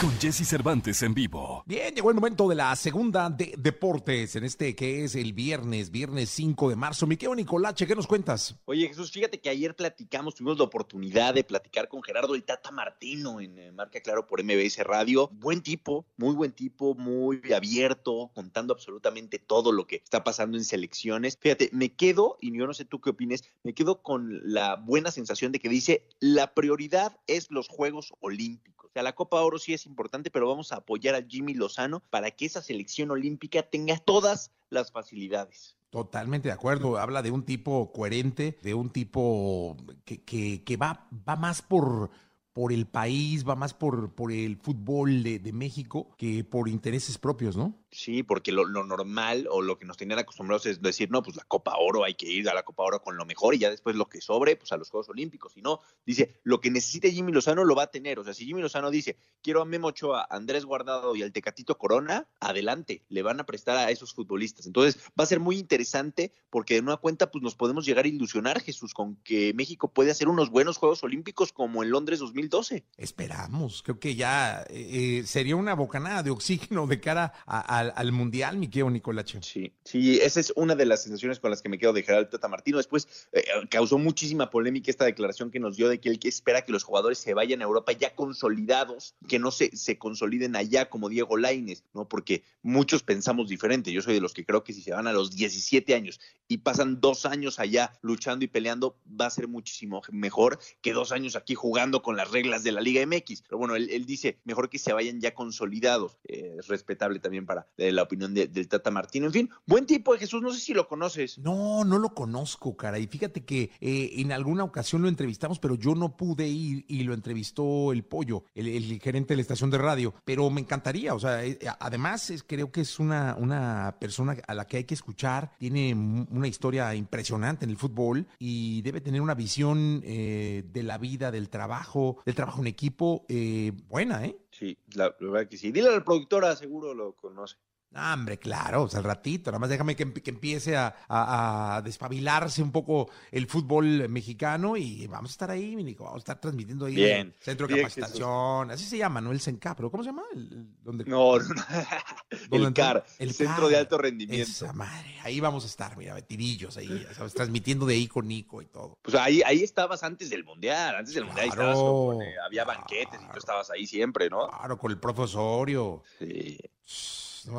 Con Jesse Cervantes en vivo. Bien, llegó el momento de la segunda de deportes en este que es el viernes, viernes 5 de marzo. Mi querido Nicolache, ¿qué nos cuentas? Oye, Jesús, fíjate que ayer platicamos, tuvimos la oportunidad de platicar con Gerardo el Tata Martino en eh, Marca Claro por MBS Radio. Buen tipo, muy buen tipo, muy abierto, contando absolutamente todo lo que está pasando en selecciones. Fíjate, me quedo, y yo no sé tú qué opines, me quedo con la buena sensación de que dice, la prioridad es los Juegos Olímpicos. La Copa Oro sí es importante, pero vamos a apoyar a Jimmy Lozano para que esa selección olímpica tenga todas las facilidades. Totalmente de acuerdo. Habla de un tipo coherente, de un tipo que, que, que va, va más por, el país, va más por, el fútbol de México que por intereses propios, ¿no? Sí, porque lo, lo, normal o lo que nos tenían acostumbrados es decir, no, pues la Copa Oro hay que ir a la Copa Oro con lo mejor y ya después lo que sobre, pues a los Juegos Olímpicos. Y no, dice, lo que necesite Jimmy Lozano lo va a tener. O sea, si Jimmy Lozano dice, quiero a Memo Ochoa, Andrés Guardado y al Tecatito Corona, adelante, le van a prestar a esos futbolistas. Entonces va a ser muy interesante porque de nueva cuenta, pues nos podemos llegar a ilusionar, Jesús, con que México puede hacer unos buenos Juegos Olímpicos como en Londres 2012. Esperamos, creo que ya eh, sería una bocanada de oxígeno de cara a, a al, al, Mundial, mi querido Nicolache. Sí, sí, esa es una de las sensaciones con las que me quedo de Gerardo Tata Martino. Después eh, causó muchísima polémica esta declaración que nos dio de que él que espera que los jugadores se vayan a Europa ya consolidados, que no se, se consoliden allá como Diego Laines, ¿no? Porque muchos pensamos diferente. Yo soy de los que creo que si se van a los 17 años y pasan dos años allá luchando y peleando, va a ser muchísimo mejor que dos años aquí jugando con las reglas de la Liga MX. Pero bueno, él, él dice, mejor que se vayan ya consolidados. Eh, es respetable también para de la opinión de, del Tata Martino. En fin, buen tipo de Jesús, no sé si lo conoces. No, no lo conozco, cara. Y fíjate que eh, en alguna ocasión lo entrevistamos, pero yo no pude ir y lo entrevistó el pollo, el, el gerente de la estación de radio. Pero me encantaría, o sea, eh, además es, creo que es una, una persona a la que hay que escuchar, tiene una historia impresionante en el fútbol y debe tener una visión eh, de la vida, del trabajo, del trabajo en equipo eh, buena, ¿eh? Sí, la, la, verdad que sí. Dile a la productora, seguro lo conoce. Ah, hombre, claro, o sea, al ratito, nada más déjame que, que empiece a, a, a, despabilarse un poco el fútbol mexicano y vamos a estar ahí, Nico, vamos a estar transmitiendo ahí bien, Centro de bien, Capacitación, así se llama, ¿no? El CENCAP, pero ¿cómo se llama? El, donde, no, no, el CAR, el Centro CAR, de Alto Rendimiento. Esa madre, ahí vamos a estar, mira, metidillos ahí, ¿sabes? transmitiendo de ahí con Nico y todo. Pues ahí, ahí estabas antes del Mundial, antes del Mundial claro, estabas con, eh, había banquetes claro, y tú estabas ahí siempre, ¿no? Claro, con el profesorio. Sí.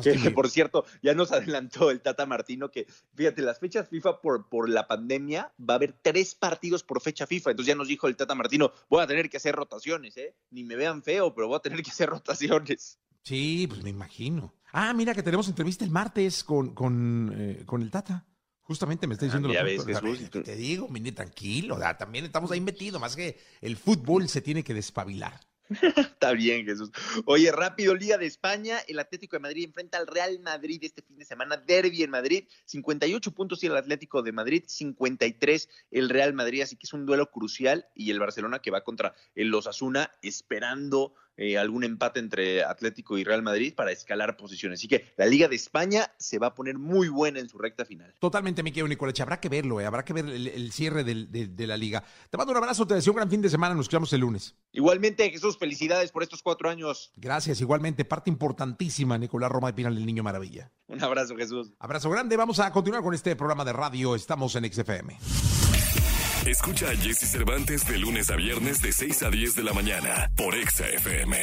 Que, que, por cierto, ya nos adelantó el Tata Martino que, fíjate, las fechas FIFA por, por la pandemia va a haber tres partidos por fecha FIFA. Entonces ya nos dijo el Tata Martino, voy a tener que hacer rotaciones, ¿eh? Ni me vean feo, pero voy a tener que hacer rotaciones. Sí, pues me imagino. Ah, mira que tenemos entrevista el martes con, con, eh, con el Tata. Justamente me está diciendo ah, lo ves, Jesús, Te digo, mire, tranquilo, también estamos ahí metidos, más que el fútbol se tiene que despabilar. Está bien, Jesús. Oye, rápido, Liga de España. El Atlético de Madrid enfrenta al Real Madrid este fin de semana. Derby en Madrid. 58 puntos y el Atlético de Madrid. 53 el Real Madrid. Así que es un duelo crucial. Y el Barcelona que va contra el Osasuna esperando eh, algún empate entre Atlético y Real Madrid para escalar posiciones. Así que la Liga de España se va a poner muy buena en su recta final. Totalmente, mi querido Nicolás. Habrá que verlo, eh. habrá que ver el, el cierre del, de, de, la Liga. Te mando un abrazo, te deseo un gran fin de semana. Nos escuchamos el lunes. Igualmente, Jesús, felicidades por estos cuatro años. Gracias, igualmente. Parte importantísima, Nicolás Roma de Pinal, el Niño Maravilla. Un abrazo, Jesús. Abrazo grande. Vamos a continuar con este programa de radio. Estamos en XFM. Escucha a Jesse Cervantes de lunes a viernes de 6 a 10 de la mañana por XFM.